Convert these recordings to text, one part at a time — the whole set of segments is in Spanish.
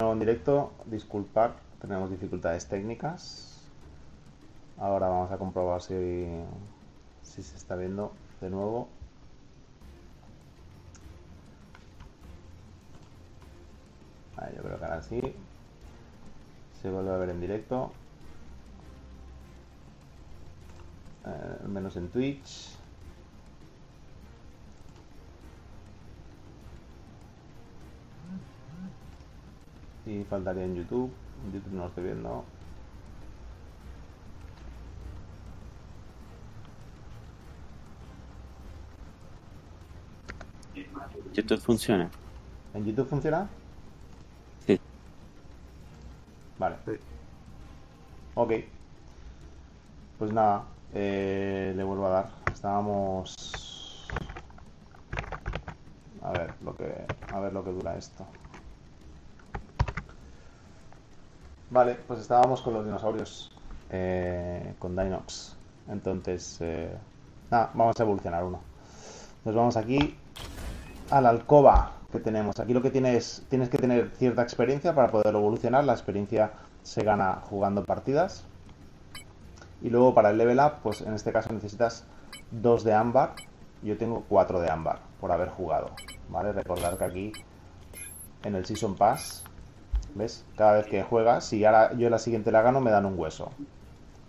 en directo, disculpar, tenemos dificultades técnicas. Ahora vamos a comprobar si, si se está viendo de nuevo. Vale, yo creo que ahora sí. Se vuelve a ver en directo. Eh, menos en Twitch. Y faltaría en YouTube. En YouTube no lo estoy viendo. YouTube funciona. ¿En YouTube funciona? Sí. Vale. Sí. Ok. Pues nada, eh, le vuelvo a dar. Estábamos. A ver lo que. A ver lo que dura esto. Vale, pues estábamos con los dinosaurios. eh, con Dinox. Entonces. eh, nada, vamos a evolucionar uno. Nos vamos aquí a la alcoba que tenemos. Aquí lo que tienes, tienes que tener cierta experiencia para poder evolucionar. La experiencia se gana jugando partidas. Y luego para el level up, pues en este caso necesitas dos de ámbar. Yo tengo cuatro de ámbar por haber jugado. ¿Vale? Recordar que aquí en el Season Pass, ¿ves? Cada vez que juegas, si ahora yo la siguiente la gano, me dan un hueso.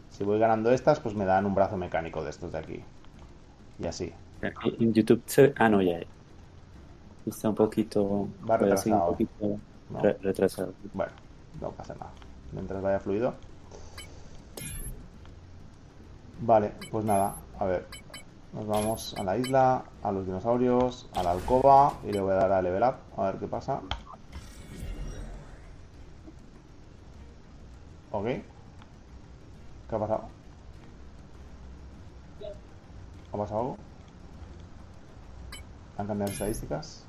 Si voy ganando estas, pues me dan un brazo mecánico de estos de aquí. Y así. En YouTube se... Ah, no, ya. Está un poquito... Va un retrasado. poquito ¿no? re- retrasado. Bueno, no pasa nada. Mientras vaya fluido. Vale, pues nada, a ver. Nos vamos a la isla, a los dinosaurios, a la alcoba y le voy a dar a level up, a ver qué pasa. Ok. ¿Qué ha pasado? ¿Ha pasado algo? ¿Han cambiado estadísticas?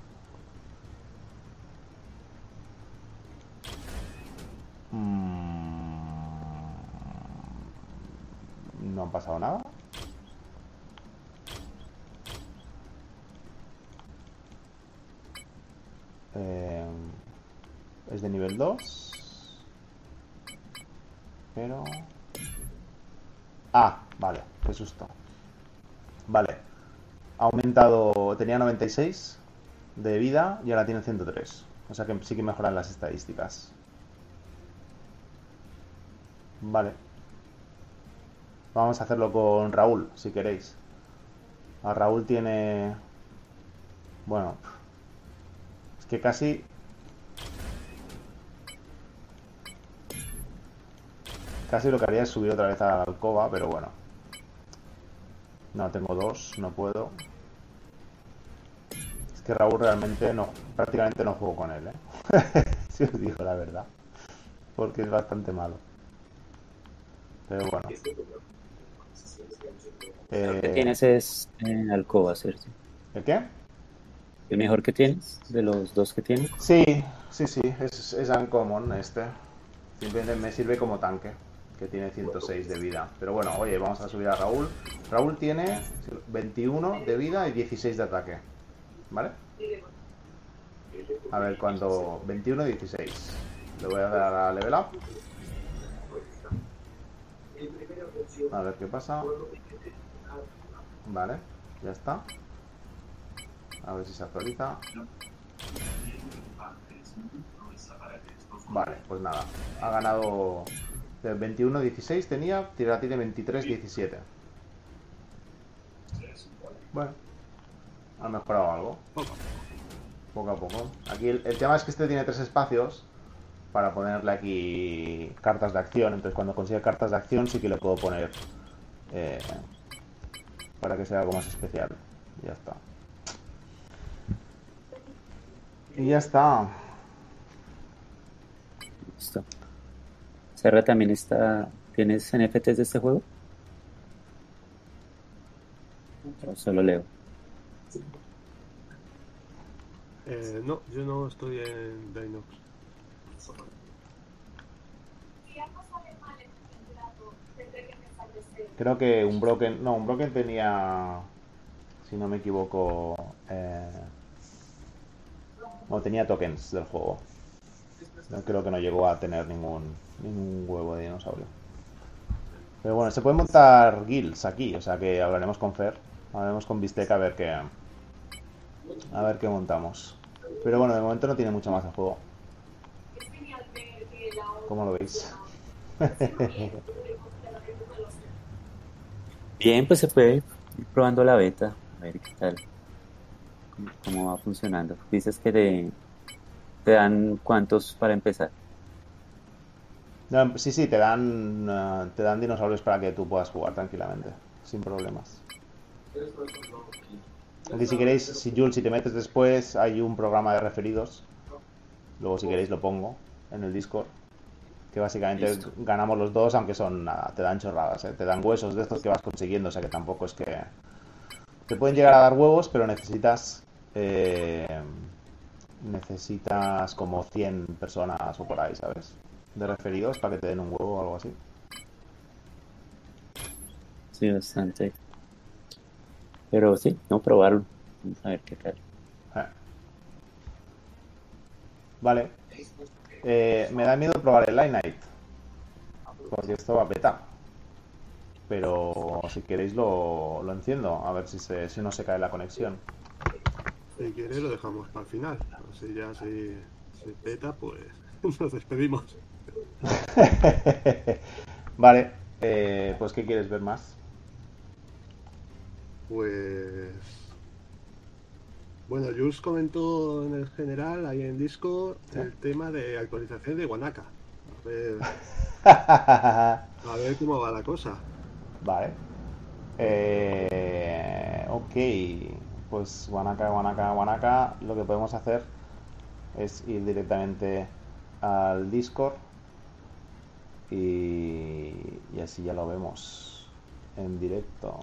Mm, No ha pasado nada. Eh, es de nivel 2. Pero... Ah, vale, qué susto. Vale. Ha aumentado, tenía 96 de vida y ahora tiene 103. O sea que sí que mejoran las estadísticas. Vale. Vamos a hacerlo con Raúl, si queréis. A Raúl tiene... Bueno. Es que casi... Casi lo que haría es subir otra vez a la alcoba, pero bueno. No, tengo dos, no puedo. Es que Raúl realmente no, prácticamente no juego con él, ¿eh? si os digo la verdad. Porque es bastante malo. Pero bueno. Lo que Eh, tienes es eh, alcoba, ¿cierto? ¿El qué? ¿El mejor que tienes de los dos que tienes? Sí, sí, sí, es, es uncommon este. Simplemente me sirve como tanque, que tiene 106 de vida. Pero bueno, oye, vamos a subir a Raúl. Raúl tiene 21 de vida y 16 de ataque. ¿Vale? A ver cuando... 21 y 16. Le voy a dar a level up. A ver qué pasa. Vale, ya está. A ver si se actualiza. Vale, pues nada. Ha ganado 21-16 tenía, ahora tiene 23-17. Bueno, ha mejorado algo. Poco a poco. Aquí el, el tema es que este tiene tres espacios para ponerle aquí cartas de acción. Entonces cuando consiga cartas de acción sí que le puedo poner eh, para que sea algo más especial. Ya está. Y ya está. Listo. Serra también está. ¿Tienes NFTs de este juego? O solo leo. Eh, no, yo no estoy en Dinox. Creo que un broken, no, un broken tenía, si no me equivoco, eh, no tenía tokens del juego. Creo que no llegó a tener ningún, ningún huevo de dinosaurio. Pero bueno, se pueden montar guilds aquí, o sea que hablaremos con Fer, hablaremos con Bistec a ver qué a ver qué montamos. Pero bueno, de momento no tiene mucho más el juego. ¿Cómo lo veis? Bien, pues se puede ir probando la beta, a ver qué tal, cómo, va funcionando. Dices que le- te dan cuántos para empezar. No, sí, sí, te dan, eh, te dan dinosaurios para que tú puedas jugar tranquilamente, sin problemas. Aunque si queréis, si Jules, si te metes después, hay un programa de referidos. Luego, si queréis, lo pongo en el Discord. Que básicamente Listo. ganamos los dos, aunque son nada, te dan chorradas, ¿eh? te dan huesos de estos que vas consiguiendo, o sea que tampoco es que. Te pueden llegar a dar huevos, pero necesitas. eh, necesitas como 100 personas o por ahí, ¿sabes? De referidos para que te den un huevo o algo así. Sí, bastante. Pero sí, no probarlo. Vamos a ver qué tal. Eh. Vale. Eh, me da miedo probar el Line Night. Porque esto va a petar. Pero si queréis lo, lo enciendo. A ver si, se, si no se cae la conexión. Si quiere lo dejamos para el final. Así ya si se peta, pues nos despedimos. vale. eh, pues ¿qué quieres ver más? Pues. Bueno, Jules comentó en el general, ahí en Discord, Sí. el tema de actualización de Wanaka. A ver, a ver cómo va la cosa. Vale. Eh, ok. Pues Wanaka, Wanaka, Wanaka. Lo que podemos hacer es ir directamente al Discord. Y, así ya lo vemos en directo.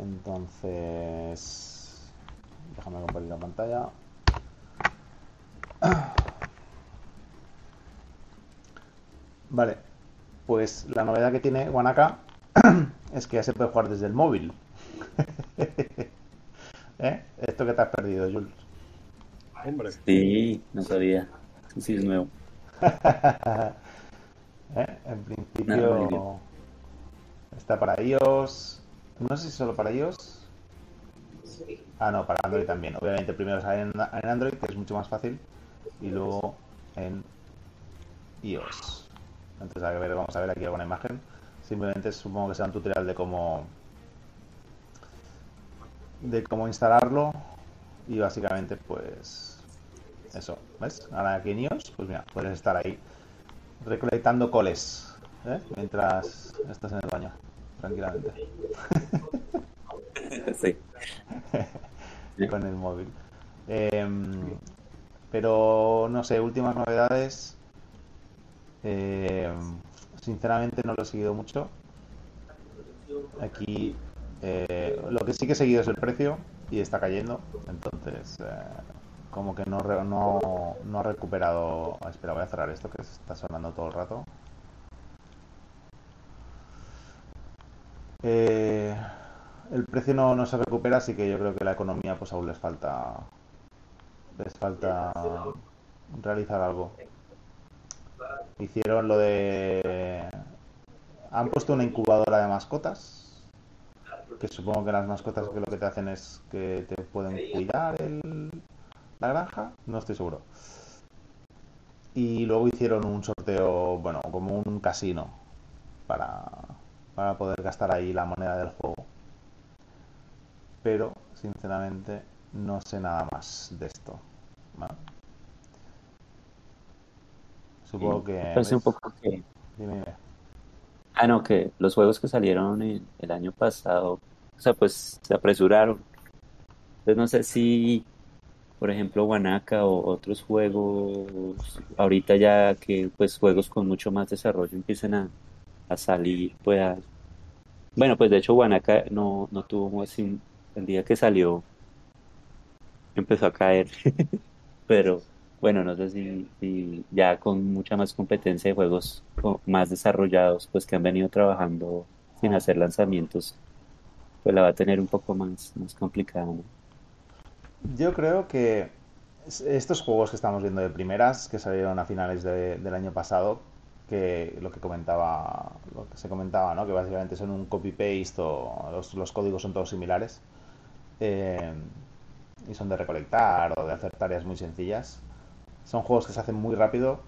Entonces, déjame compartir la pantalla. Vale, pues la novedad que tiene Wanaka es que ya se puede jugar desde el móvil. ¿Eh? Esto que te has perdido, Jules. Hombre, Sí, no sabía. Sí, es nuevo. ¿Eh? En principio está para iOS. No sé si solo para iOS. Ah, no, para Android también. Obviamente primero sale en, en Android, que es mucho más fácil, y luego en iOS. Entonces, a ver, vamos a ver aquí alguna imagen. Simplemente supongo que será un tutorial de cómo de cómo instalarlo y básicamente pues eso, ¿ves? Ahora aquí iOS, pues mira, puedes estar ahí recolectando coles ¿eh? mientras estás en el baño, tranquilamente, Sí. con el móvil. Em, pero no sé, últimas novedades. em, sinceramente no lo he seguido mucho. Aquí eh, lo que sí que he seguido es el precio y está cayendo. Entonces, eh, como que no, no, no ha recuperado. Espera, voy a cerrar esto que está sonando todo el rato. Eh, el precio no, no se recupera, así que yo creo que la economía pues aún les falta les falta realizar algo. Hicieron lo de han puesto una incubadora de mascotas, que supongo que las mascotas que lo que te hacen es que te pueden cuidar el, la granja, no estoy seguro. Y luego hicieron un sorteo, bueno, como un casino para, para poder gastar ahí la moneda del juego. Pero, sinceramente, no sé nada más de esto. ¿vale? Supongo que... Parece un poco que... Dime, dime. Ah, no, que los juegos que salieron el, año pasado, o sea, pues se apresuraron. Entonces no sé si, por ejemplo, Wanaka o otros juegos, ahorita ya que pues juegos con mucho más desarrollo empiecen a, a salir, pues a- Bueno, pues de hecho Wanaka no, no tuvo así, el día que salió empezó a caer, pero bueno, no sé si, ya con mucha más competencia de juegos más desarrollados, pues que han venido trabajando sin hacer lanzamientos, pues la va a tener un poco más, más complicada, ¿no? Yo creo que es- estos juegos que estamos viendo de primeras, que salieron a finales de- del año pasado, que lo que comentaba, lo que se comentaba, ¿no? Que básicamente son un copy-paste o los, los códigos son todos similares. eh, y son de recolectar o de hacer tareas muy sencillas. Son juegos que se hacen muy rápido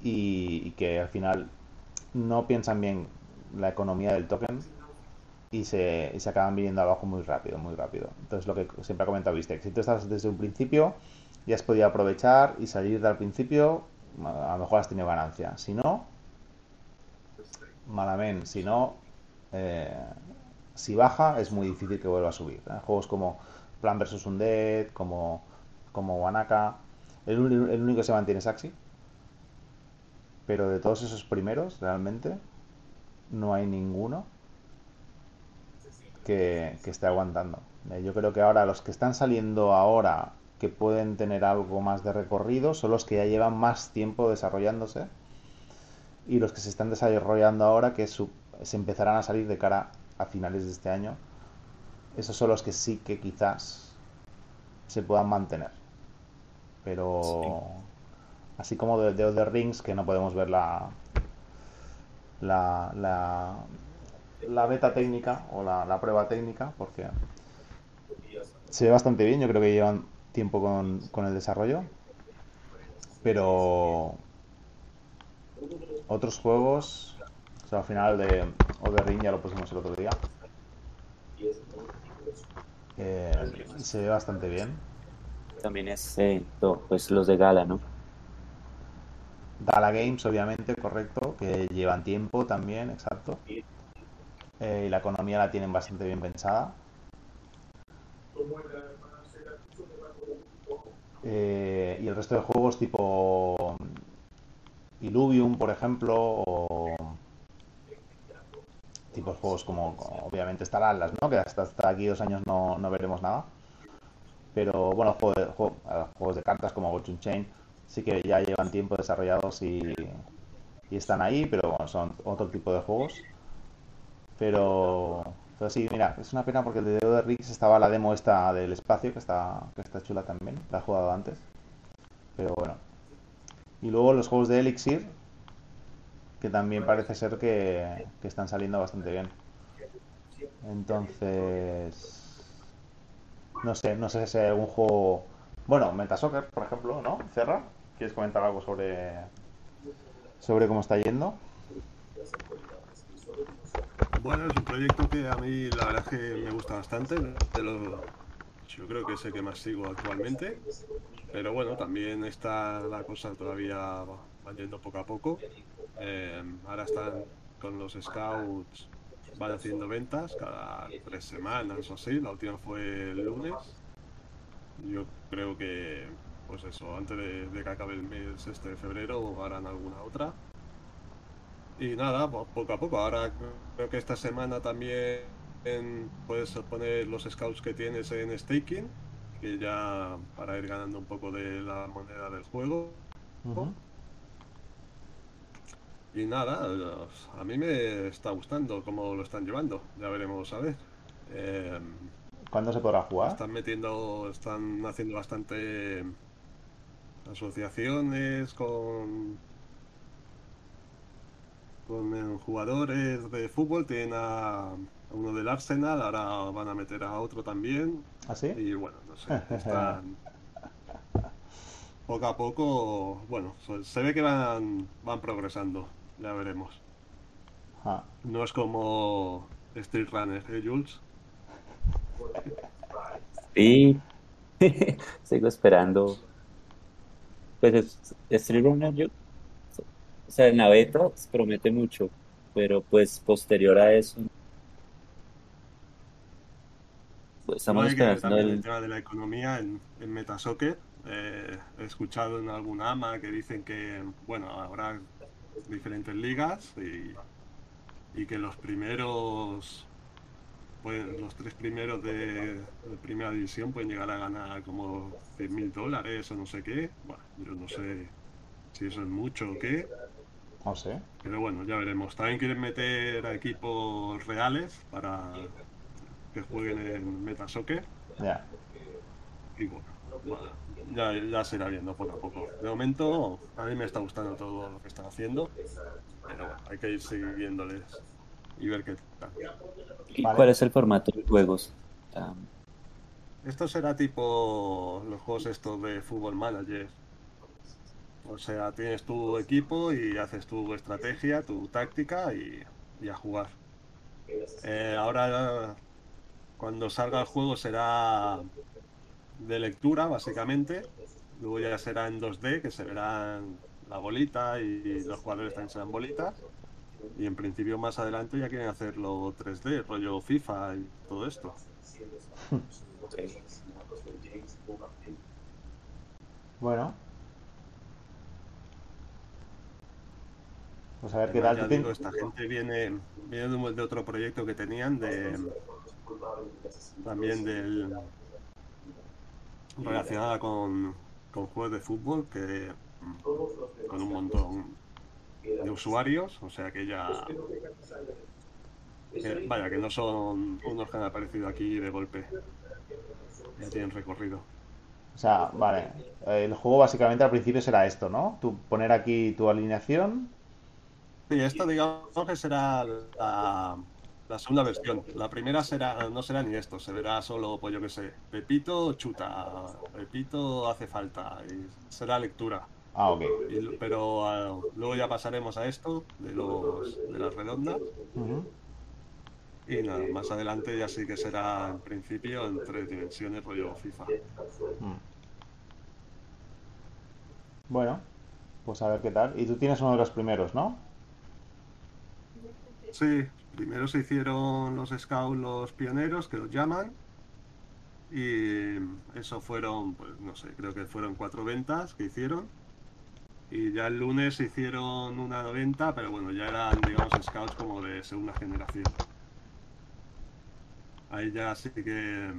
y, que al final no piensan bien la economía del token y se, se acaban viniendo abajo muy rápido, muy rápido. Entonces, lo que siempre ha comentado Vistec, si tú estás desde un principio, ya has podido aprovechar y salir del principio, a lo mejor has tenido ganancia. Si no, malamente. Si no, eh, si baja, es muy difícil que vuelva a subir. ¿eh? Juegos como Plan vs. Undead, como, como Wanaka, el, único que se mantiene es Axi. Pero de todos esos primeros, realmente, no hay ninguno que, esté aguantando. Eh, Yo creo que ahora los que están saliendo ahora que pueden tener algo más de recorrido son los que ya llevan más tiempo desarrollándose y los que se están desarrollando ahora que se empezarán a salir de cara a finales de este año. Esos son los que sí que quizás se puedan mantener. Pero así como de, de Other Rings que no podemos ver la la, la, la beta técnica o la, la prueba técnica porque se ve bastante bien, yo creo que llevan tiempo con, con el desarrollo, pero otros juegos, o sea, al final de Other Ring ya lo pusimos el otro día, eh, se ve bastante bien. También es, eh, pues los de Gala, ¿no? Gala Games, obviamente, correcto, que llevan tiempo también, exacto. Eh, y la economía la tienen bastante bien pensada. Eh, y el resto de juegos tipo Illuvium, por ejemplo, o tipos juegos como, obviamente está el Atlas, ¿no? Que hasta, hasta aquí dos años no, no veremos nada. Pero bueno, juego de- juego- juegos de cartas como Fortune Chain sí que ya llevan tiempo desarrollados y, y están ahí, pero bueno, son otro tipo de juegos. Pero, pero sí, mira, es una pena porque el de Dedo de Riggs estaba la demo esta del espacio, que está, que está chula también, la he jugado antes. Pero bueno. Y luego los juegos de Elixir, que también parece ser que, que están saliendo bastante bien. Entonces, no sé, no sé si hay algún juego... Bueno, Metasoccer, por ejemplo, ¿no? Cerra, ¿quieres comentar algo sobre, sobre cómo está yendo? Bueno, es un proyecto que a mí la verdad es que me gusta bastante. yo creo que es el que más sigo actualmente. Pero bueno, también está la cosa todavía va yendo poco a poco. Eh, ahora están con los scouts, van haciendo ventas cada tres semanas o así. La última fue el lunes. Yo creo que, pues eso, antes de, que acabe el mes este de febrero harán alguna otra. Y nada, po- poco a poco. Ahora creo que esta semana también puedes poner los scouts que tienes en staking, que ya para ir ganando un poco de la moneda del juego. Y nada, a mí me está gustando cómo lo están llevando. Ya veremos a ver. Eh, ¿Cuándo se podrá jugar? están metiendo, están haciendo bastante asociaciones con con jugadores de fútbol. Tienen a, uno del Arsenal, ahora van a meter a otro también. ¿Ah, sí? Y bueno, no sé, están poco a poco, bueno, se ve que van, van progresando, ya veremos. Ah, No es como Street Runner, ¿eh, Jules? Y sigo esperando. Pues es- Street Runner, yo, o sea, en la beta promete mucho, pero pues posterior a eso, pues estamos No esperando también el el, tema de la economía en, en Metasoccer. Eh, he escuchado en algún AMA que dicen que, bueno, habrá diferentes ligas y, y que los primeros, pues, los tres primeros de, de primera división pueden llegar a ganar como 100 mil dólares o no sé qué. Bueno, yo no sé si eso es mucho o qué, no sé. pero bueno, ya veremos. También quieren meter a equipos reales para que jueguen en Metasoccer. Ya. Y bueno, bueno, ya, ya se irá viendo poco a poco. De momento, a mí me está gustando todo lo que están haciendo, pero bueno, hay que ir siguiéndoles y ver qué tal. ¿Y Vale. cuál es el formato de juegos? Esto será tipo los juegos estos de Fútbol Manager. O sea, tienes tu equipo y haces tu estrategia, tu táctica y, y a jugar. Eh, ahora, cuando salga el juego será de lectura, básicamente. Luego ya será en 2D, que se verán la bolita y los jugadores también serán bolitas. Y en principio más adelante ya quieren hacerlo 3D, rollo FIFA y todo esto. Bueno. Pues a ver qué tal. ya ¿Tú digo, esta gente viene, viene de, un- de otro proyecto que tenían de también del relacionada con, con juegos de fútbol que mm, con un montón de usuarios, o sea que ya vaya que no son unos que han aparecido aquí de golpe. Ya tienen recorrido. O sea, vale. El juego básicamente al principio será esto, ¿no? Tú poner aquí tu alineación. Sí, esto digamos que será la, la segunda versión. La primera será, no será ni esto, se verá solo, pues yo qué sé, Pepito chuta, Pepito hace falta, y será lectura. Ah, ok. Y pero ah, luego ya pasaremos a esto de los de las redondas y nada, más adelante ya sí que será en principio en tres dimensiones rollo FIFA. Mm. Bueno, pues a ver qué tal. Y tú tienes uno de los primeros, ¿no? Sí, primero se hicieron los scouts, los pioneros, que los llaman. Y eso fueron, pues no sé, creo que fueron cuatro ventas que hicieron. Y ya el lunes se hicieron una venta, pero bueno, ya eran, digamos, scouts como de segunda generación. Ahí ya sí que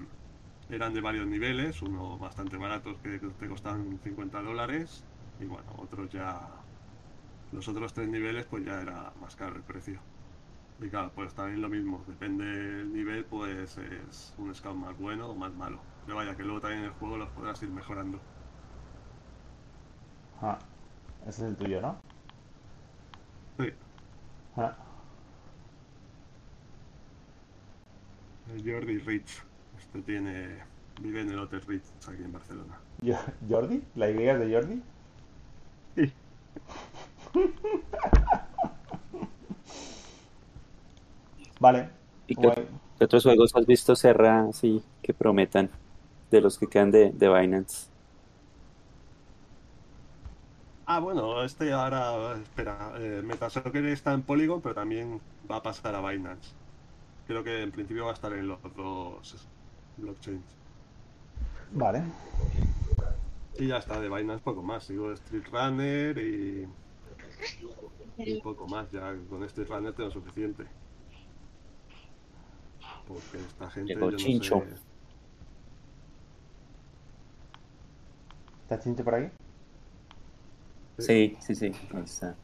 eran de varios niveles, unos bastante baratos que te costaban 50 dólares. Y bueno, otros ya, los otros tres niveles, pues ya era más caro el precio. Y claro, pues también lo mismo, depende del nivel, pues es un scout más bueno o más malo. Pero vaya, que luego también en el juego los podrás ir mejorando. Ah, ese es el tuyo, ¿no? Sí, Ah, el Jordi Rich. Este tiene. vive en el Hotel Rich aquí en Barcelona. ¿Jordi? ¿La Y es de Jordi? Sí. Vale. ¿Y qué, otros juegos has visto, Serra, así que prometan de los que quedan de, de Binance? Ah, bueno, este ahora, espera, eh, Metasoccer está en Polygon, pero también va a pasar a Binance. Creo que en principio va a estar en los dos blockchains. Vale. Y ya está, de Binance poco más. Sigo Street Runner y, y poco más. Ya con Street Runner tengo suficiente. Porque esta gente Llegó yo no Chincho. sé. ¿Está Chinche por ahí? Sí, sí, sí, ahí está.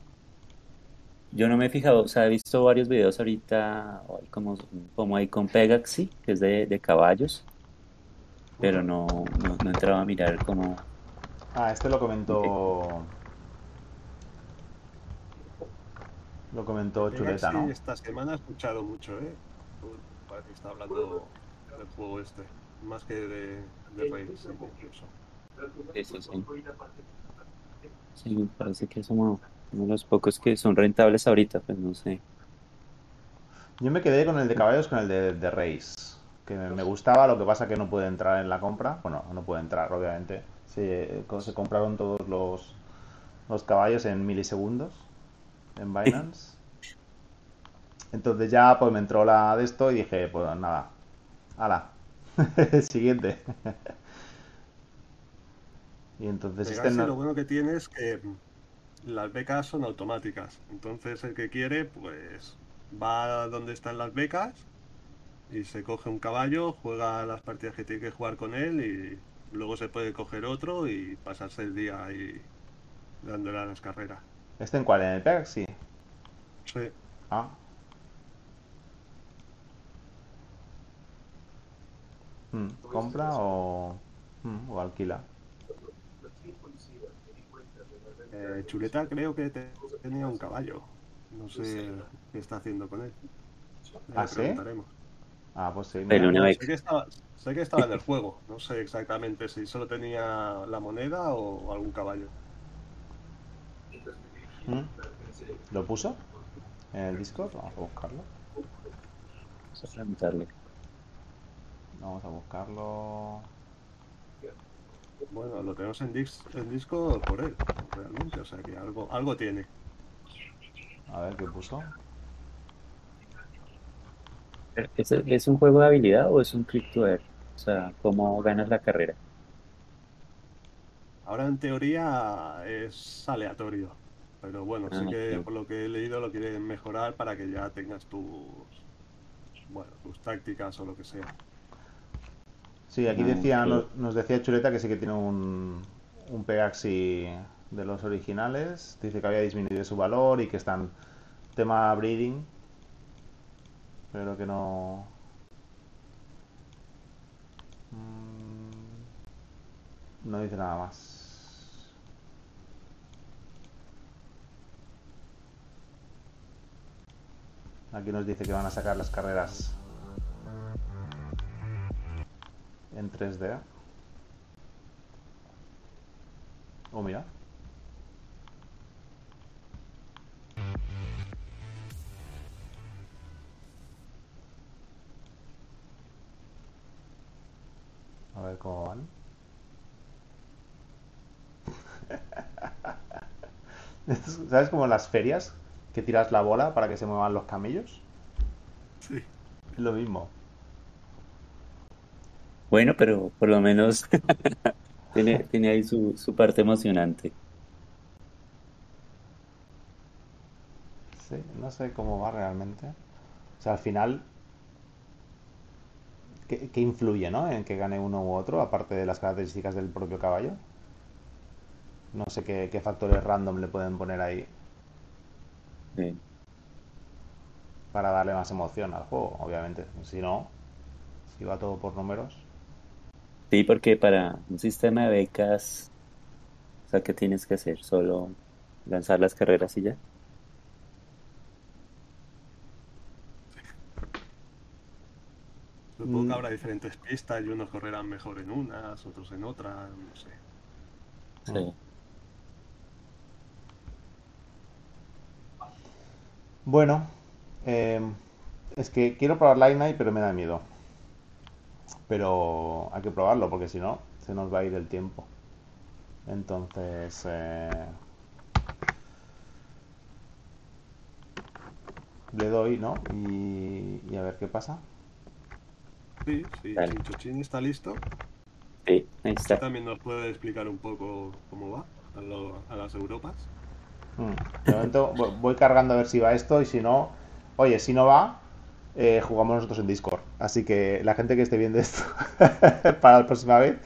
Yo no me he fijado, o sea, he visto varios videos ahorita, como, como hay con Pegaxi, que es de, de caballos, pero no, no, no he entrado a mirar como... Ah, este lo comentó. Lo comentó Chuleta, Legacy ¿no? esta semana he escuchado mucho, ¿eh? Que está hablando del juego este. Más que de, de Rails, incluso. Eso sí. Sí, me parece que somos uno de los pocos que son rentables ahorita, pues no sé. Yo me quedé con el de caballos, con el de, de Race. Que me, me gustaba, lo que pasa que no puede entrar en la compra. Bueno, no puede entrar, obviamente. Se, se compraron todos los, los caballos en milisegundos en Binance. Entonces ya pues me entró la de esto y dije, pues nada, ala, siguiente. y entonces este no- lo bueno que tiene es que las becas son automáticas. Entonces el que quiere, pues va a donde están las becas y se coge un caballo, juega las partidas que tiene que jugar con él y luego se puede coger otro y pasarse el día ahí dándole a las carreras. ¿Este en cuál? ¿En el PEG? Sí. Sí. Ah. Hmm, ¿Compra o...? Mm, O alquila. Eh, Chuleta creo que te- tenía un caballo. No sé qué está haciendo con él. ¿Ah, le sí? preguntaremos. Ah, pues sí. Pero Sé que, estaba, sé que estaba en el juego. No sé exactamente si solo tenía la moneda o algún caballo. ¿Mm? ¿Lo puso? ¿En el Discord? Vamos a buscarlo. Vamos a preguntarle. Vamos a buscarlo. Bueno, lo tenemos en, dis- en disco por él, realmente. O sea que algo, algo tiene. A ver qué puso. ¿Es, es un juego de habilidad o es un click to earn? O sea, ¿cómo ganas la carrera? Ahora en teoría es aleatorio. Pero bueno, sí Ah, que ok. por lo que he leído lo quieren mejorar para que ya tengas tus bueno, tus tácticas o lo que sea. Sí, aquí decía, ok. nos, nos decía Chuleta que sí que tiene un, un Pegaxi de los originales. Dice que había disminuido su valor y que están tema breeding. Pero que no. Mm, No dice nada más. Aquí nos dice que van a sacar las carreras en 3D. Oh, mira. A ver cómo van. ¿Sabes como en las ferias que tiras la bola para que se muevan los camellos? Sí. Es lo mismo. Bueno, pero por lo menos tiene, tiene ahí su, su parte emocionante. Sí, no sé cómo va realmente. O sea, al final, ¿qué, qué influye, ¿no? En que gane uno u otro, aparte de las características del propio caballo? No sé qué, qué factores random le pueden poner ahí Sí. para darle más emoción al juego, obviamente. Si no, si va todo por números. Sí, porque para un sistema de becas, o sea, ¿qué tienes que hacer? ¿Solo lanzar las carreras y ya? Supongo Mm. que habrá diferentes pistas y unos correrán mejor en unas, otros en otras, no sé. Sí. Bueno, eh, es que quiero probar Light Night, pero me da miedo. Pero hay que probarlo, porque si no, se nos va a ir el tiempo. Entonces, eh, le doy, ¿no? Y, y a ver qué pasa. Sí, sí, Dale. si Chochín está listo, Sí, ahí está. también nos puede explicar un poco cómo va a, lo- a las Europas. Mm, De momento vo- voy cargando a ver si va esto y si no, oye, si no va, eh, jugamos nosotros en Discord. Así que la gente que esté viendo esto para la próxima vez,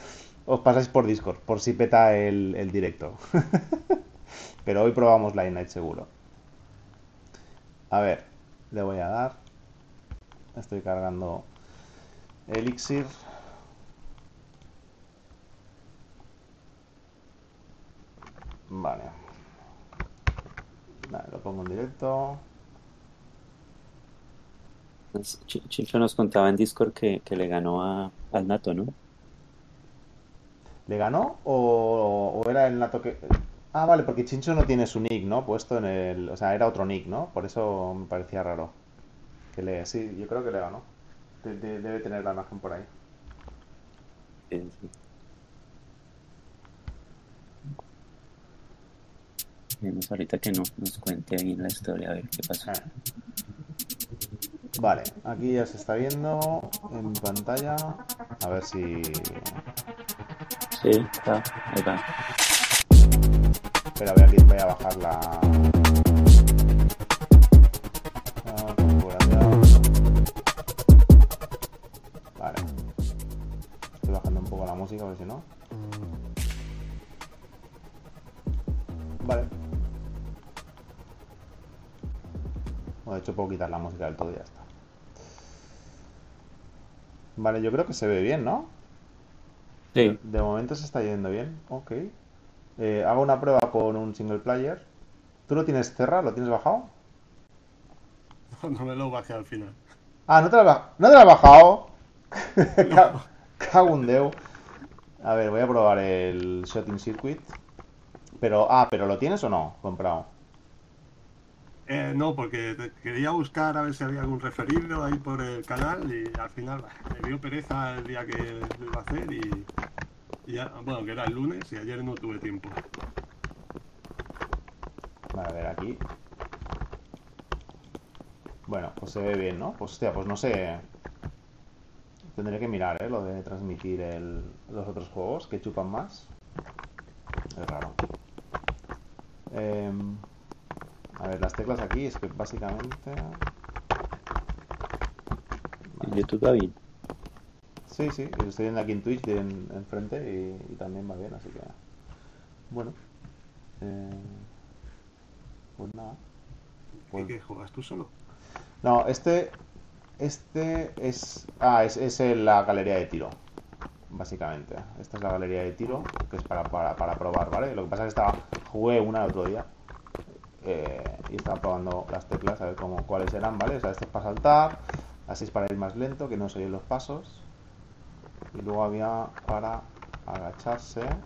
os pasáis por Discord, por si peta el, directo. Pero hoy probamos Line Night seguro. A ver, le voy a dar. Estoy cargando Elixir. Vale, lo pongo en directo. Ch- Chicho nos contaba en Discord que, que le ganó a, al Nato, ¿no? ¿Le ganó o, o era el Nato que... Ah, vale, porque Chincho no tiene su nick, ¿no? Puesto en el... O sea, era otro nick, ¿no? Por eso me parecía raro. Que le... Sí, yo creo que le ganó. De- de- debe tener la imagen por ahí. Sí, sí. Vemos ahorita que no nos cuente ahí la historia, a ver qué pasó. Ah. Vale, aquí ya se está viendo en pantalla. A ver si... Sí, está, ahí va. Espera, voy a, voy a bajar la... la configuración. Vale. Estoy bajando un poco la música, a ver si no. Vale. Bueno, de hecho puedo quitar la música del todo y ya está. Vale, yo creo que se ve bien, ¿no? Sí, De momento se está yendo bien. Ok. Eh, hago una prueba con un single player. ¿Tú lo tienes cerra? ¿Lo tienes bajado? No me lo bajé al final. Ah, ¿no te lo ba- ¿no te lo has bajado? Ca- Cago. A ver, voy a probar el Shooting Circuit. Pero, ah, ¿pero lo tienes o no? Comprado. Eh, no, porque quería buscar a ver si había algún referido ahí por el canal y al final me dio pereza el día que lo iba a hacer y, y ya, bueno, que era el lunes y ayer no tuve tiempo. Vale, a ver, aquí. Bueno, pues se ve bien, ¿no? Pues hostia, pues no sé. Tendré que mirar, ¿eh? Lo de transmitir el- los otros juegos que chupan más. Es raro. Em, a ver, las teclas aquí es que básicamente... en YouTube va bien. Sí, sí, estoy viendo aquí en Twitch de en- enfrente y, y también va bien, así que... Bueno. Eh, pues nada. ¿Y Pues- qué juegas tú solo? No, este. Este es. Ah, es, es la galería de tiro. Básicamente. Esta es la galería de tiro. Que es para, para, para probar, ¿vale? Lo que pasa es que estaba. Jugué una el otro día. Eh, y estaba probando las teclas a ver cómo, cuáles eran, ¿vale? O sea, este es para saltar. Así es para ir más lento, que no se oyen los pasos. Y luego había para agacharse.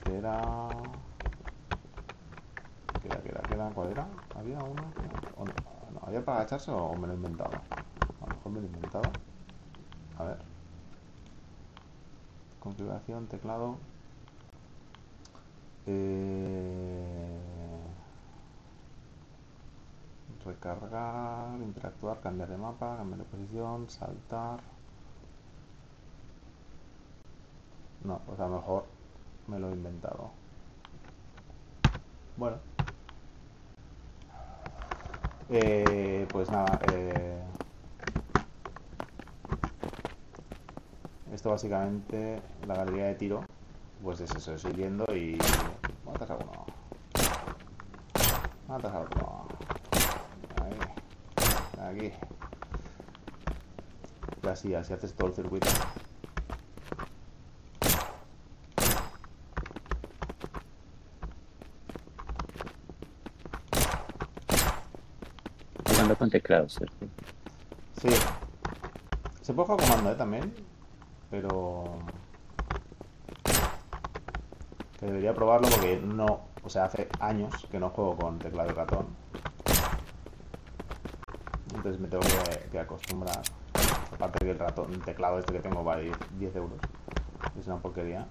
Que era. ¿Qué era, qué era, qué era? ¿Cuál era? ¿Había uno? ¿O no? ¿Había para agacharse o me lo he inventado? A lo mejor me lo he inventado. A ver. Configuración, teclado. Eh... Recargar, interactuar, cambiar de mapa, cambiar de posición, saltar. No, pues a lo mejor me lo he inventado. Bueno. Eh, pues nada, eh, esto básicamente, la galería de tiro, pues es eso, estoy viendo y matas a uno. Matas a otro. Ahí. Aquí. Y así, así haces todo el circuito. Jugando con teclado, ¿cierto? Sí. Se puede jugar comando, ¿eh? También. Pero... Que debería probarlo porque no... O sea, hace años que no juego con teclado y ratón. Entonces me tengo que, acostumbrar. Aparte que el ratón, el teclado este que tengo vale 10 euros. Es una porquería.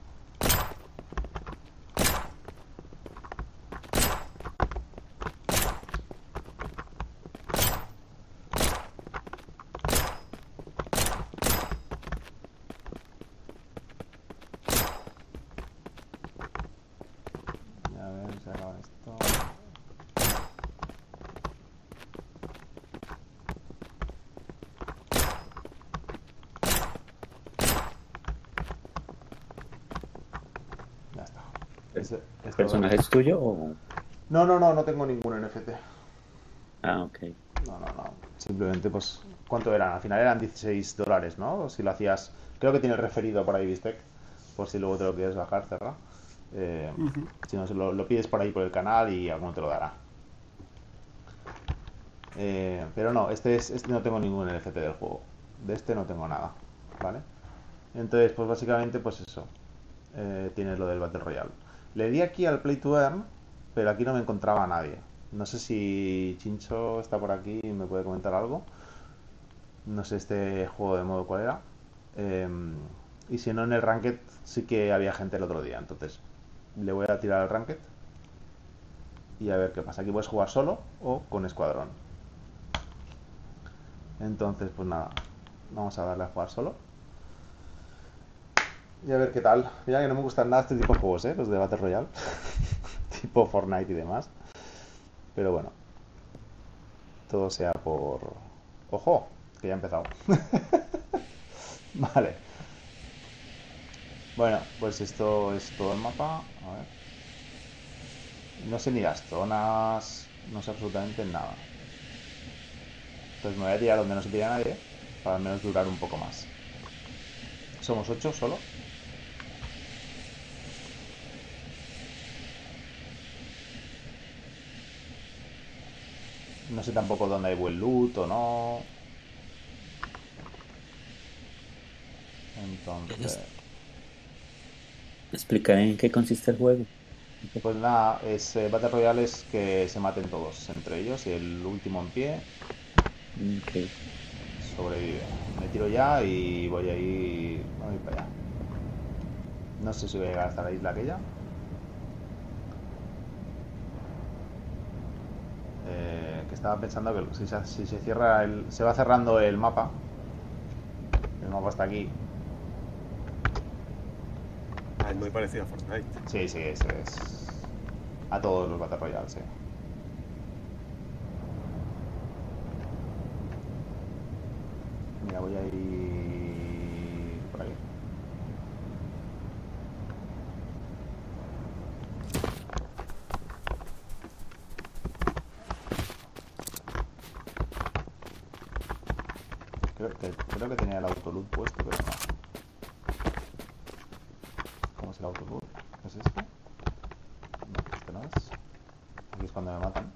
Y a ver si hago esto. Ya está. Ese- ¿El personaje es tuyo o...? No, no, no, no tengo ningún NFT. Ah, ok. No, no, no. Simplemente, pues, ¿cuánto eran? Al final eran 16 dólares, ¿no? Si lo hacías. Creo que tiene el referido por ahí, Vistec. Por si luego te lo quieres bajar, cerra. Eh, si no, se lo, lo pides por ahí por el canal y alguno te lo dará. Eh, pero no, este, es, este no tengo ningún NFT del juego. De este no tengo nada, ¿vale? Entonces, pues básicamente, pues eso. Eh, tienes lo del Battle Royale. Le di aquí al Play to Earn, pero aquí no me encontraba a nadie. No sé si Chincho está por aquí y me puede comentar algo. No sé este juego de modo cuál era. Eh, y si no, en el Ranked sí que había gente el otro día. Entonces, le voy a tirar al Ranked y a ver qué pasa. Aquí puedes jugar solo o con escuadrón. Entonces, pues nada, vamos a darle a jugar solo. Y a ver qué tal. Mira que no me gustan nada este tipo de juegos, ¿eh? Los de Battle Royale. tipo Fortnite y demás. Pero bueno. Todo sea por... ¡Ojo! Que ya ha empezado. vale. Bueno, pues esto es todo el mapa. A ver. No sé ni las zonas. No sé absolutamente nada. Entonces me voy a tirar donde no se tira nadie. Para al menos durar un poco más. Somos ocho solo. No sé tampoco dónde hay buen loot o no. Entonces, Explicaré en qué consiste el juego. pues nada, es eh, Battle Royale es que se maten todos entre ellos y el último en pie Ok. sobrevive. Me tiro ya y voy a ir, voy a ir para allá. No sé si voy a llegar hasta la isla aquella. Eh, que estaba pensando que si se, si se cierra el, se va cerrando el mapa. El mapa está aquí. Ah, es muy parecido a Fortnite. Sí, sí, es, es a todos los Battle Royale, sí. Mira, voy a ir por aquí. Creo que, creo que tenía el autoloot puesto, pero no. ¿Cómo es el autoloot? ¿Es este? No, este no es. Aquí es cuando me matan.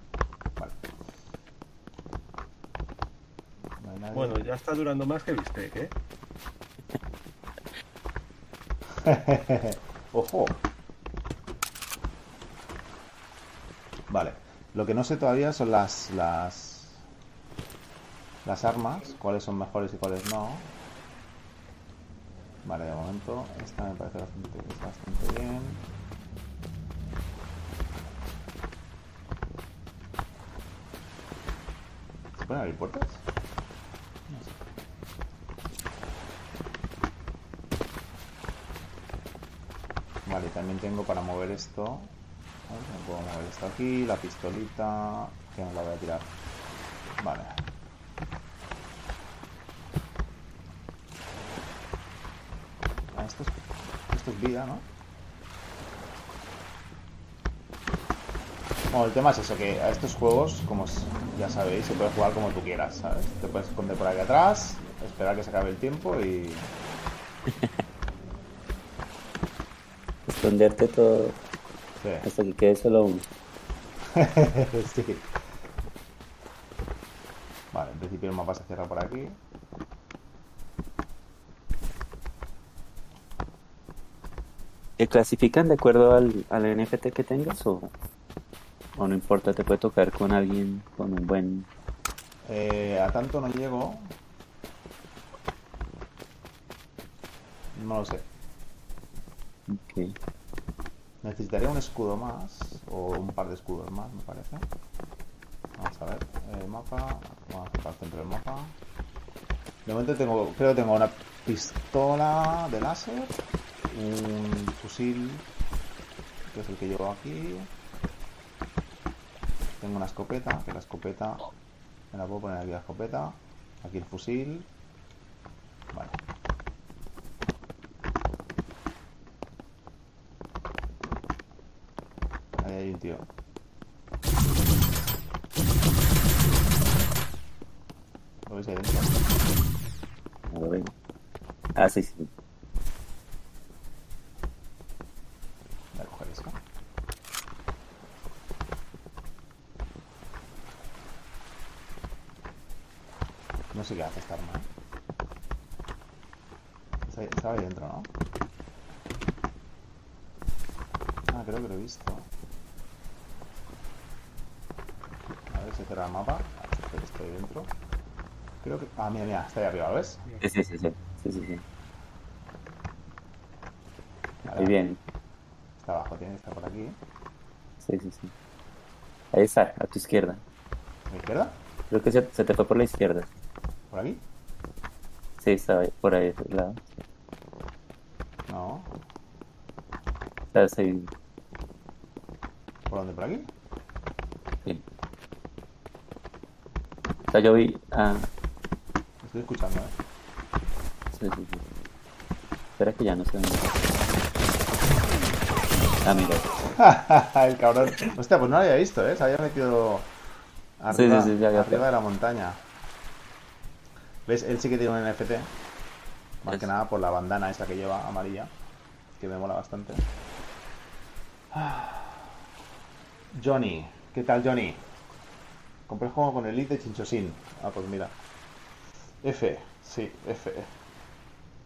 No nadie. Bueno, ya está durando más que Bistec, ¿eh? ¡Ojo! Vale. Lo que no sé todavía son las las las armas, cuáles son mejores y cuáles no. Vale, de momento esta me parece bastante, bastante bien. Pueden abrir puertas? Vale, también tengo para mover esto. A ver, puedo mover esto aquí, la pistolita, que no la voy a tirar. Vale. Ah, esto es, esto es vida, ¿no? Bueno, el tema es eso, que a estos juegos, como ya sabéis, se puede jugar como tú quieras, ¿sabes? Te puedes esconder por aquí atrás, esperar que se acabe el tiempo y... Esconderte todo Sí. hasta que quede solo uno. sí. Vale, en principio el mapa se cierra por aquí. ¿Te clasifican de acuerdo al, al NFT que tengas o, o no importa? Te puede tocar con alguien con un buen... Eh, a tanto no llego. No lo sé. Ok. Necesitaría un escudo más. O un par de escudos más, me parece. Vamos a ver. El mapa. Vamos a parte dentro del mapa. De momento tengo. Creo que tengo una pistola de láser. Un fusil. Que es el que llevo aquí. Tengo una escopeta. Que la escopeta. Me la puedo poner aquí la escopeta. Aquí el fusil. Vale. Ahí hay un tío. ¿Lo veis ahí dentro? A ver. Ah, sí, sí. Voy a coger esto. No sé qué hace esta arma. ¿eh? Está- Estaba ahí dentro, ¿no? Ah, creo que lo he visto. A cierra el mapa. A ver estoy dentro. Creo que... Ah, mira, mira, está ahí arriba, ¿lo ves? Sí, sí, sí, sí. sí, sí. Vale, Ahí viene. Está abajo, tiene que estar por aquí. Sí, sí, sí. Ahí está, a tu izquierda. ¿A mi izquierda? Creo que se, se te fue por la izquierda. ¿Por aquí? Sí, estaba ahí, por ahí, de ese lado. No. Estás ahí. ¿Por dónde? ¿Por aquí? Sí. O sea, yo vi. Ah, Estoy escuchando, ¿eh? sí, sí, sí. Espera que ya no sé dónde está. Ah, mira. el cabrón. Hostia, pues no lo había visto, ¿eh? Se había metido Sí, arriba, sí, sí, ya había arriba de la montaña. ¿Ves? Él sí que tiene un NFT. Más que nada por la bandana esa que lleva amarilla, que me mola bastante. Johnny, ¿qué tal Johnny? Compré el juego con el lead de Chinchosín. Ah, pues mira. F, sí, F.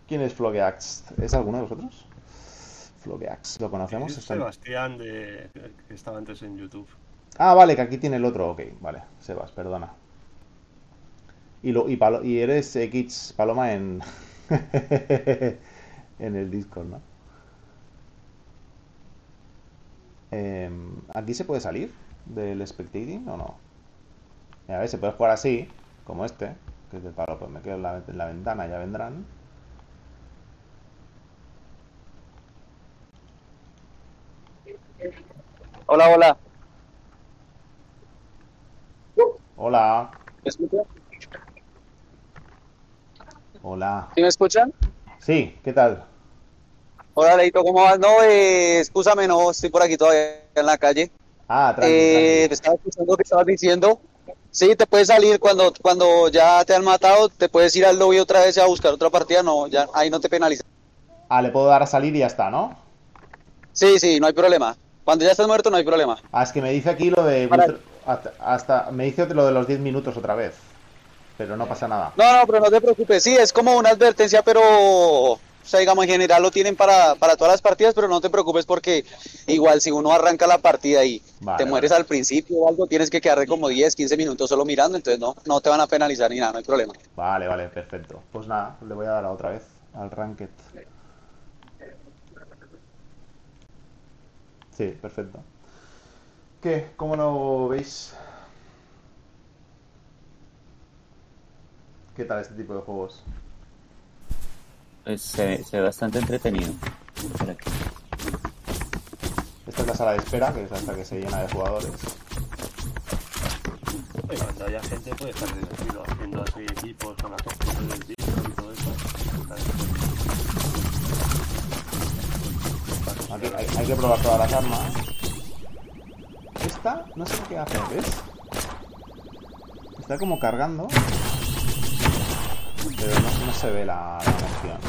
¿Quién es Flogeax? ¿Es alguno de vosotros? Flogeax, ¿lo conocemos? Es Sebastián, de, que estaba antes en YouTube. Ah, vale, que aquí tiene el otro. Ok, vale. Sebas, perdona. Y, lo, y, Palo- y eres eh, Kids Paloma en... en el Discord, ¿no? Em, ¿Aquí se puede salir del spectating o no? A ver, se puede jugar así, como este, que es de palo, pues me quedo en la, en la ventana, ya vendrán. Hola, hola. Hola, ¿Me escuchan? hola. ¿Sí me escuchan? Sí, ¿qué tal? Hola, Leito, ¿cómo vas? No, eh, excúsame, no, estoy por aquí todavía en la calle. Ah, tranqui, Eh, te estaba escuchando lo que estabas diciendo. Sí, te puedes salir cuando, cuando ya te han matado, te puedes ir al lobby otra vez a buscar otra partida, no, ya ahí no te penalizan. Ah, le puedo dar a salir y ya está, ¿no? Sí, sí, no hay problema. Cuando ya estás muerto no hay problema. Ah, es que me dice aquí lo de... Hasta- me dice lo de los 10 minutos otra vez. Pero no pasa nada. No, no, pero no te preocupes, sí, es como una advertencia, pero, o sea, digamos, en general lo tienen para, para todas las partidas, pero no te preocupes porque igual si uno arranca la partida y Vale, te mueres vale. al principio o algo, tienes que quedarte como 10, 15 minutos solo mirando, entonces no, no te van a penalizar ni nada, no hay problema. Vale, vale, perfecto. Pues nada, le voy a dar otra vez al Ranked. Sí, perfecto. ¿Qué? ¿Cómo lo veis? ¿Qué tal este tipo de juegos? Pues se, ve- se ve bastante entretenido. Esta es la sala de espera, que es hasta que se llena de jugadores. Y cuando haya gente puede estar divertido haciendo así equipos con las fotos del Discord y todo eso. Aquí hay, hay que probar todas las armas. Esta, no sé qué hace, ¿ves? Está como cargando. Pero no, no se ve la, la.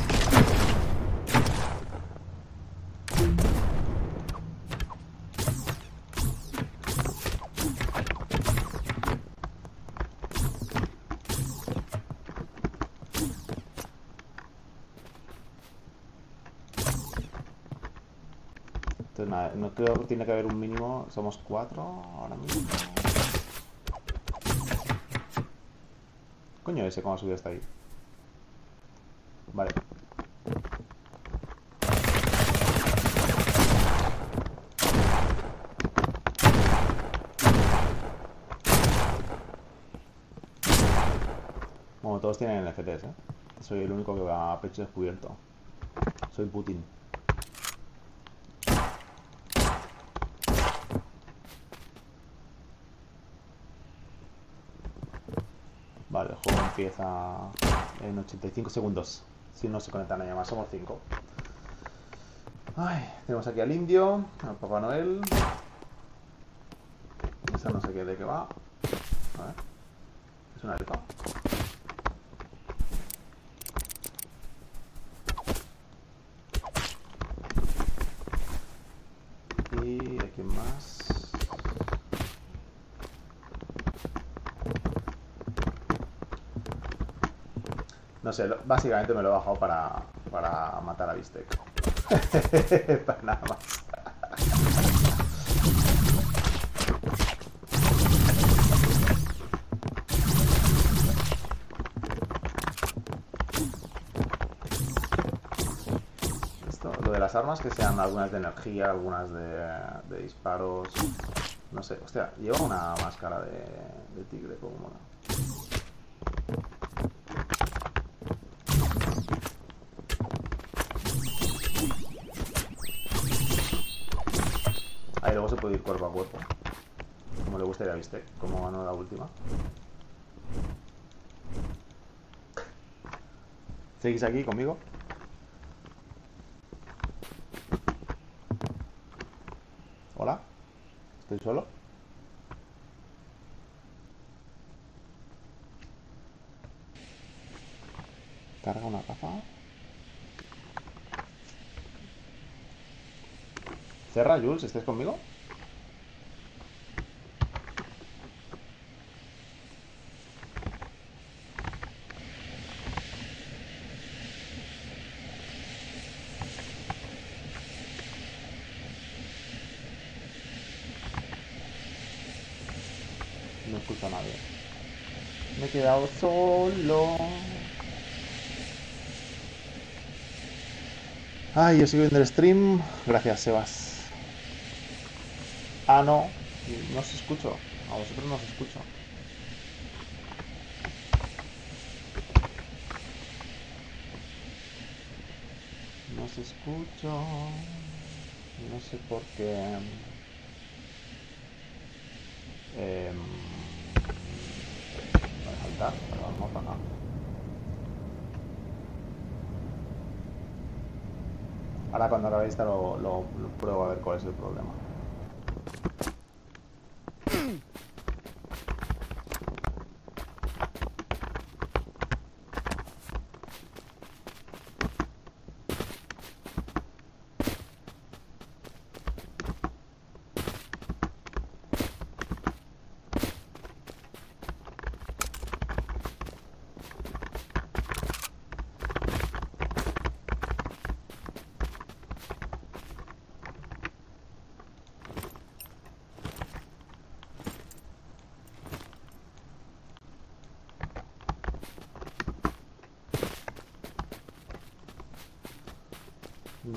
Entonces, nada, no creo que tiene que haber un mínimo. Somos cuatro ahora mismo. Coño, ese cómo ha subido hasta ahí. Vale. Bueno, todos tienen NFTs, ¿eh? Soy el único que va a pecho descubierto. Soy Putin. Vale, el juego empieza en 85 segundos. Si no se conectan a llamar, somos 5. Ay, tenemos aquí al indio, al Papá Noel. Esa no sé qué de qué va. Es una elfa. Y aquí más. No sé, básicamente me lo he bajado para, para matar a Bistec. para nada más. Esto, lo de las armas que sean algunas de energía, algunas de, disparos. No sé, hostia, lleva una máscara de, de tigre, como mola. viste cómo ganó la última. ¿Seguís aquí conmigo? ¿Hola? ¿Estoy solo? Carga una caja. Cerra, Jules, ¿estás conmigo? Quedado solo. Ay, yo sigo viendo el stream. Gracias, Sebas. Ah, no. No os escucho. A vosotros no os escucho. No os escucho. No sé por qué. Em, Ahora cuando acabéis esta lo, lo, lo pruebo a ver cuál es el problema.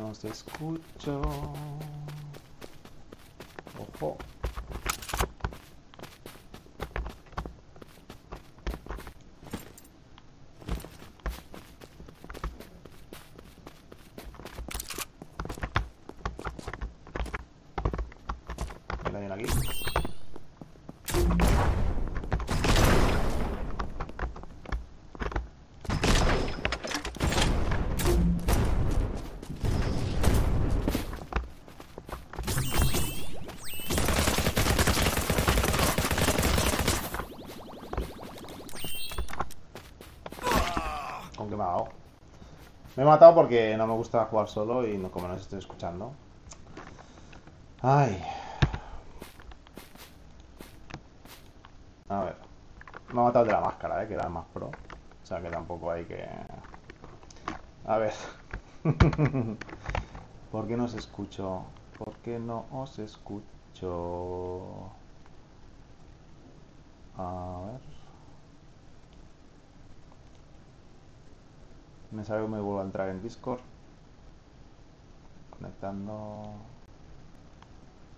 No os escucho. Ojo. Mira, viene aquí. Con que me ha dado. Me he matado porque no me gusta jugar solo y no como no estoy escuchando. Ay. A ver. Me ha matado de la máscara, eh, que era más pro. O sea que tampoco hay que. A ver. ¿Por qué no os escucho? ¿Por qué no os escucho? A ver. Me sale que me vuelvo a entrar en Discord. Conectando.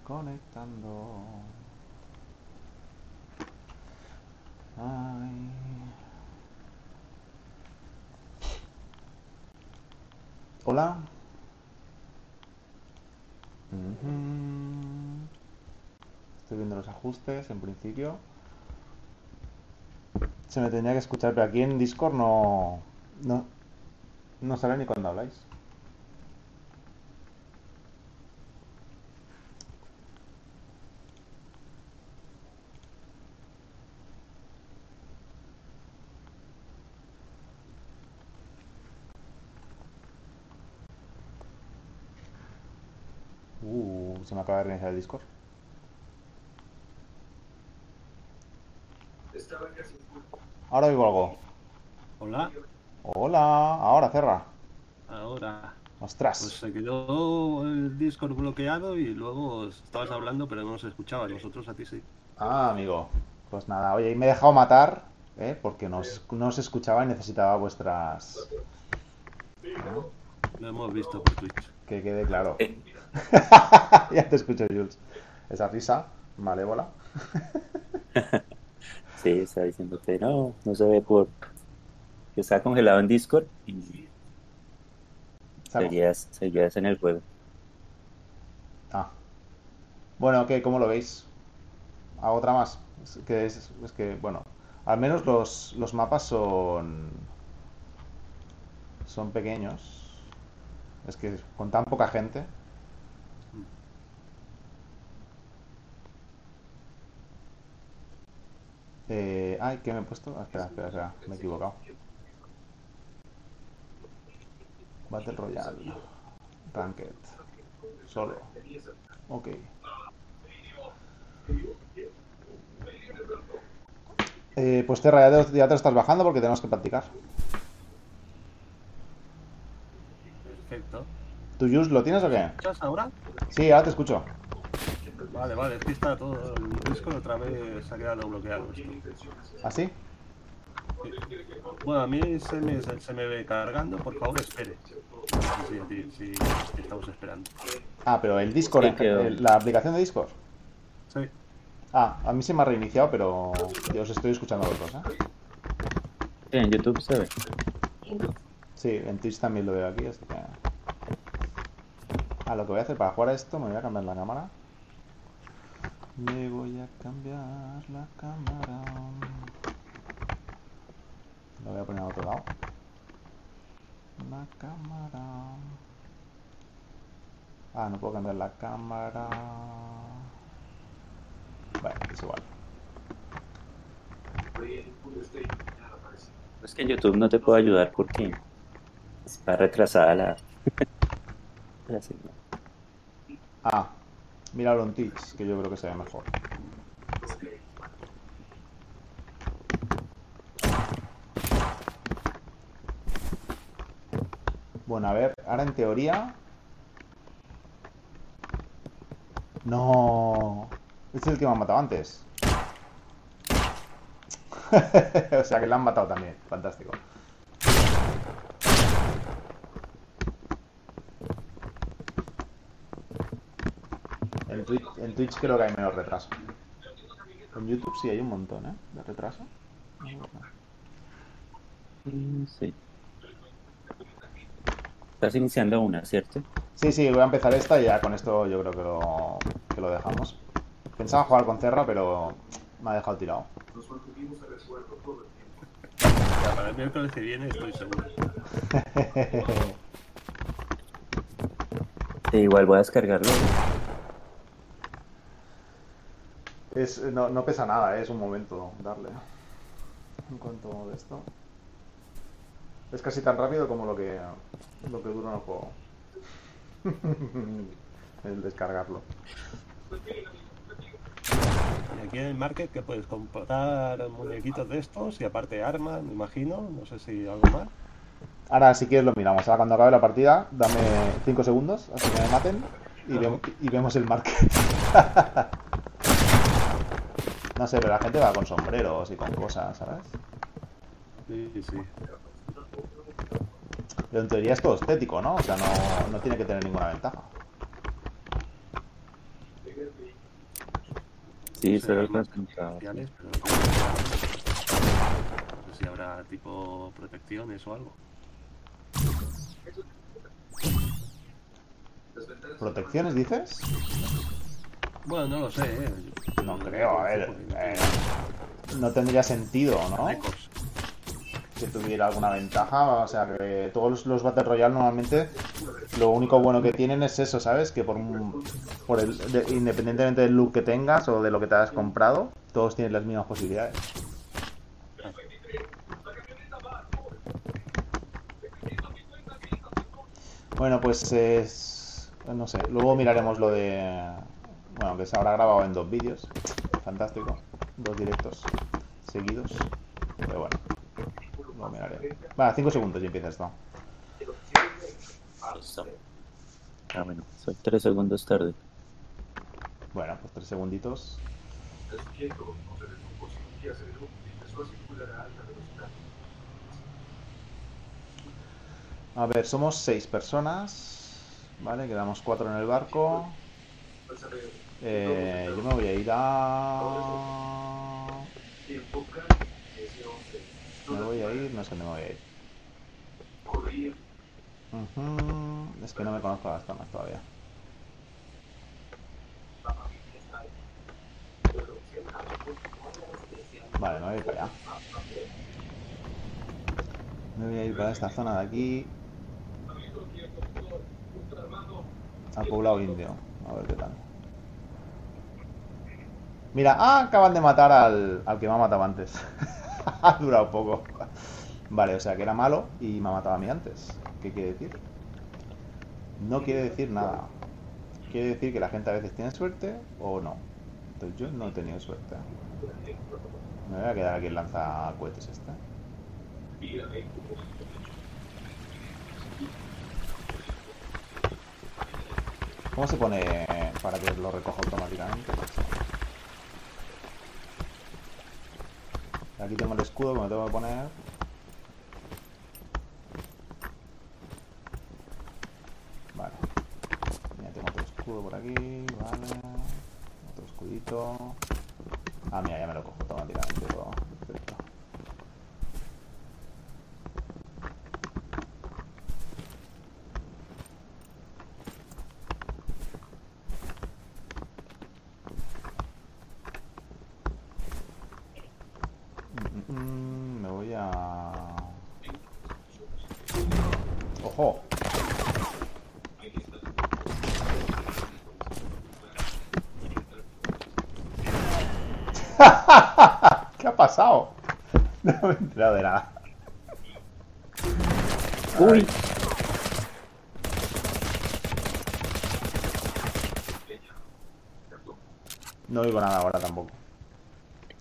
Conectando. Ay. Hola. Estoy viendo los ajustes en principio. Se me tendría que escuchar, pero aquí en Discord no. No, no sale ni cuando habláis. Uh, se me acaba de reiniciar el Discord. Ahora oigo algo. Hola, Hola, ahora cerra. ahora. Pues Ostras. se quedó el Discord bloqueado y luego estabas hablando, pero no se escuchaba. Nosotros a ti sí. Ah, amigo. Pues nada, oye, y me he dejado matar, ¿eh? Porque no os, escuchaba y necesitaba vuestras... ¿no? Lo hemos visto por Twitch. Que quede claro. Eh, Ya te escucho, Jules. Esa risa malévola. Sí, está diciéndote, no, no se ve por que está congelado en Discord y seguías, seguías en el juego. Ah. Bueno, ¿qué? ¿Cómo lo veis? ¿A otra más? Es que, es, es que, bueno, al menos los, los mapas son... Son pequeños. Es que con tan poca gente... Eh, ay, ¿qué me he puesto? Ah, espera, espera, espera, me he equivocado. Battle Royale. Ranked. Solo. Ok. Eh, pues Terra, ya te, ya te estás bajando porque tenemos que practicar. Perfecto. ¿Tu Just lo tienes o qué? ¿Escuchas ahora? Sí, ahora te escucho. Vale, vale, es que está todo el Discord otra vez se ha quedado bloqueado esto. ¿Así? Bueno, a mí se me, se me ve cargando, por favor espere. Sí, sí, sí, sí, estamos esperando. Ah, pero el Discord, el- la aplicación de Discord. Sí, Ah, a mí se me ha reiniciado, pero yo os estoy escuchando dos, ¿eh? Sí, en YouTube se ve. Sí, en Twitch también lo veo aquí, así que... Ah, lo que voy a hacer para jugar a esto, me voy a cambiar la cámara. Me voy a cambiar la cámara. Lo voy a poner a otro lado. La cámara. Ah, no puedo cambiar la cámara. Bueno, es igual. Es que en YouTube no te puedo ayudar porque está retrasada la, la señal. Ah, míralo en Twitch, que yo creo que se ve mejor. Bueno, a ver, ahora en teoría... No... Este es el que me han matado antes. o sea que lo han matado también. Fantástico. En Twitch, en Twitch creo que hay menos retraso. En YouTube sí hay un montón, ¿eh? De retraso. Sí. Estás iniciando una, ¿cierto? Sí, sí, voy a empezar esta y ya con esto yo creo que lo, que lo dejamos. Pensaba jugar con Cerra, pero me ha dejado tirado. ya, para el miércoles que viene estoy seguro. Sí, igual voy a descargarlo. Es, no, no pesa nada, ¿eh? es un momento darle. En cuanto de esto. Es casi tan rápido como lo que, lo que dura el juego. el descargarlo. Y aquí en el market que puedes comprar muñequitos de estos y aparte armas, me imagino, no sé si algo más. Ahora, si quieres, lo miramos. Ahora, cuando acabe la partida, dame 5 segundos hasta que me maten y, ve- y vemos el market. no sé, pero la gente va con sombreros y con cosas, ¿sabes? Sí, sí. Pero en teoría es todo estético, ¿no? O sea, no, no tiene que tener ninguna ventaja. Sí, No armas concentrado. especiales, pero no sé si habrá tipo protecciones o algo. ¿Protecciones, dices? Bueno, no lo sé, ¿eh? No creo, a ver. eh, no tendría sentido, ¿no? Que tuviera alguna ventaja. O sea, todos los, Battle Royale normalmente lo único bueno que tienen es eso, ¿sabes? Que por, el, de- independientemente del look que tengas o de lo que te hayas comprado, todos tienen las mismas posibilidades. Bueno, pues es... No sé, luego miraremos lo de... Bueno, que se habrá grabado en dos vídeos. Fantástico. Dos directos seguidos. Pero bueno. Lo miraré. Va, 5 segundos y empieza esto. Listo. Ah, bueno, soy tres segundos tarde. Bueno, pues 3 segunditos. A ver, somos 6 personas. Vale, quedamos 4 en el barco. Eh, yo me voy a ir a... Me voy a ir, no sé dónde me voy a ir. Es que no me conozco las zonas todavía. Vale, me voy a ir para allá. Me voy a ir para esta zona de aquí. Al poblado indio. A ver qué tal. Mira, ah, acaban de matar al, al que me ha matado antes. ha durado poco. Vale, o sea que era malo y me ha matado a mí antes. ¿Qué quiere decir? No quiere decir nada. quiere decir que la gente a veces tiene suerte o no. Entonces yo no he tenido suerte. Me voy a quedar aquí en lanza cohetes esta. ¿Cómo se pone para que lo recoja automáticamente? Aquí tengo el escudo que me tengo que poner. Vale. Ya tengo otro escudo por aquí, vale. Otro escudito. Ah, mira, ya me lo cojo automáticamente todo. Perfecto. Mm, mm, Me voy a... ¡Ojo! ¿Qué ha pasado? No me he enterado de nada. Uy, No oigo nada ahora tampoco.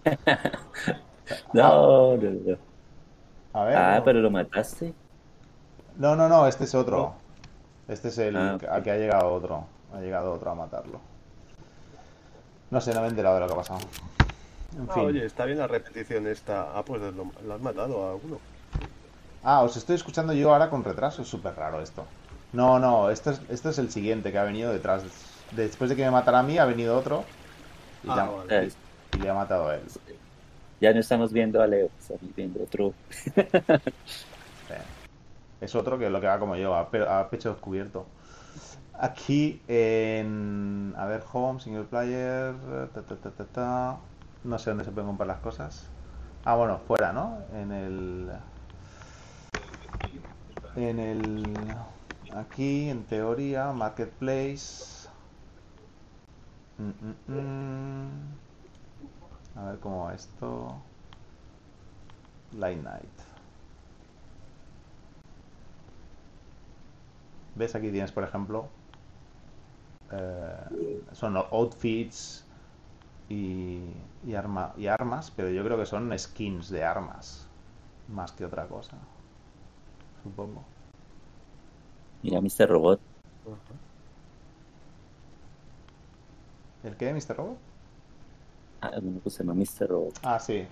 no, no, no. A ver. Ah, no. pero lo mataste. No, no, no, este es otro. Este es el Ah, a que ha llegado otro. Ha llegado otro a matarlo. No sé, no me he enterado de lo que ha pasado. En Ah, fin. oye, está bien la repetición esta. Ah, pues lo, lo has matado a uno. Ah, os estoy escuchando yo ahora con retraso. Es súper raro esto. No, no, este es, este es el siguiente que ha venido detrás. Después de que me matara a mí, ha venido otro. Y, Ah, ya- vale. Eh, y le ha matado a él. Ya no estamos viendo a Leo, estamos viendo otro. Es otro que lo que va como yo, a, pe- a pecho descubierto. Aquí en. A ver, home, single player. ta, ta, ta, ta, ta. No sé dónde se pueden comprar las cosas. Ah, bueno, fuera, ¿no? En el. En el. Aquí, en teoría, marketplace. Mm, mm, mm. A ver cómo va esto. Light Night. ¿Ves? Aquí tienes, por ejemplo, eh, son outfits y, y, arma, y armas, pero yo creo que son skins de armas, más que otra cosa, supongo. Mira, Mr. Robot. ¿El qué, Mr. Robot? Ah, bueno, pues se llama Mr. Robot. Ah, sí.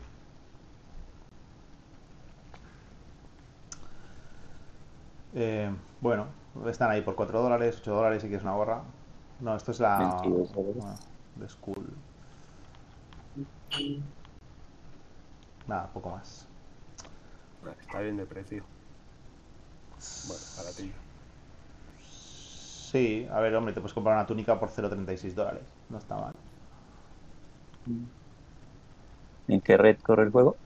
Eh, bueno, están ahí por 4 dólares, 8 dólares si quieres una gorra. No, esto es la 22 dólares. bueno, de School. Nada, poco más. Está bien de precio. Bueno, para ti. Sí, a ver, hombre, te puedes comprar una túnica por 0,36 dólares. No está mal. ¿En qué red corre el juego?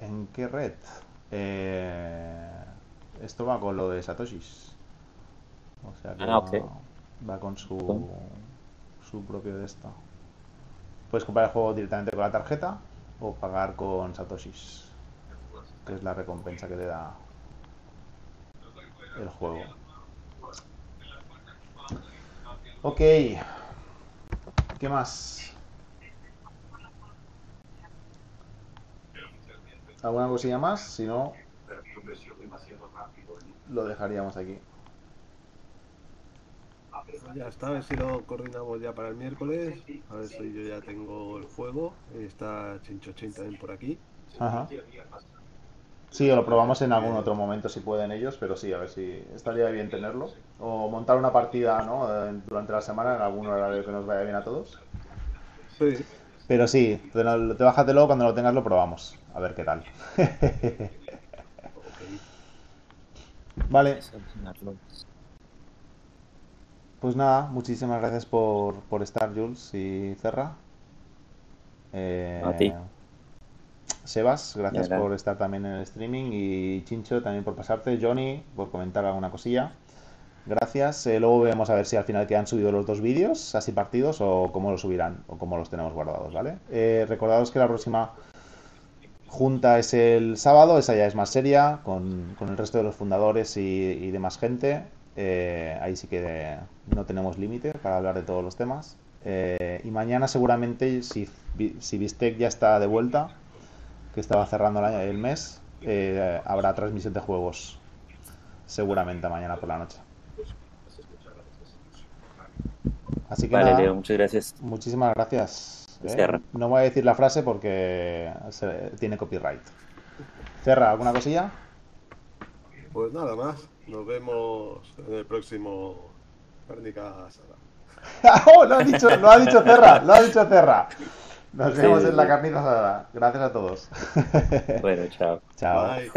¿En qué red? Eh, esto va con lo de Satoshis. O sea que Ah, va, con su, su propio de esto. Puedes comprar el juego directamente con la tarjeta o pagar con Satoshis, que es la recompensa que te da el juego. Ok. ¿Qué más? ¿Alguna cosilla más? Si no, lo dejaríamos aquí. Ya está, a ver si lo coordinamos ya para el miércoles. A ver si yo ya tengo el juego. Está Chinchochín también por aquí. Ajá. Sí, o lo probamos en algún otro momento si pueden ellos, pero sí, a ver si estaría bien tenerlo. O montar una partida, ¿no? Eh, Durante la semana en algún horario que nos vaya bien a todos. Sí. Pero sí, te, lo- te bájatelo, cuando lo tengas lo probamos. A ver qué tal. Vale, pues nada, muchísimas gracias por, por estar, Jules y Cerra. Eh, A ti. Sebas, gracias por estar también en el streaming y Chincho también por pasarte, Johnny por comentar alguna cosilla. Gracias. Eh, luego veremos a ver si al final quedan subidos los dos vídeos, así partidos, o cómo los subirán, o cómo los tenemos guardados, ¿vale? Eh, recordaros que la próxima junta es el sábado, esa ya es más seria, con, con el resto de los fundadores y, y demás gente. Eh, ahí sí que no tenemos límite para hablar de todos los temas. Eh, y mañana seguramente, si, si Bistec ya está de vuelta, que estaba cerrando el, año- el mes, eh, habrá transmisión de juegos. Seguramente mañana por la noche. Así que Vale, nada, Leo, muchas gracias. muchísimas gracias. ¿eh? Cerra. No voy a decir la frase porque se- tiene copyright. Cerra, ¿alguna cosilla? Pues nada más. Nos vemos en el próximo Cárnica Asada. ¡Oh! Lo ha dicho, lo ha dicho Cerra, lo ha dicho Cerra. Nos Sí, vemos sí, en la carnita asada. Gracias a todos. Bueno, chao. Chao. Bye.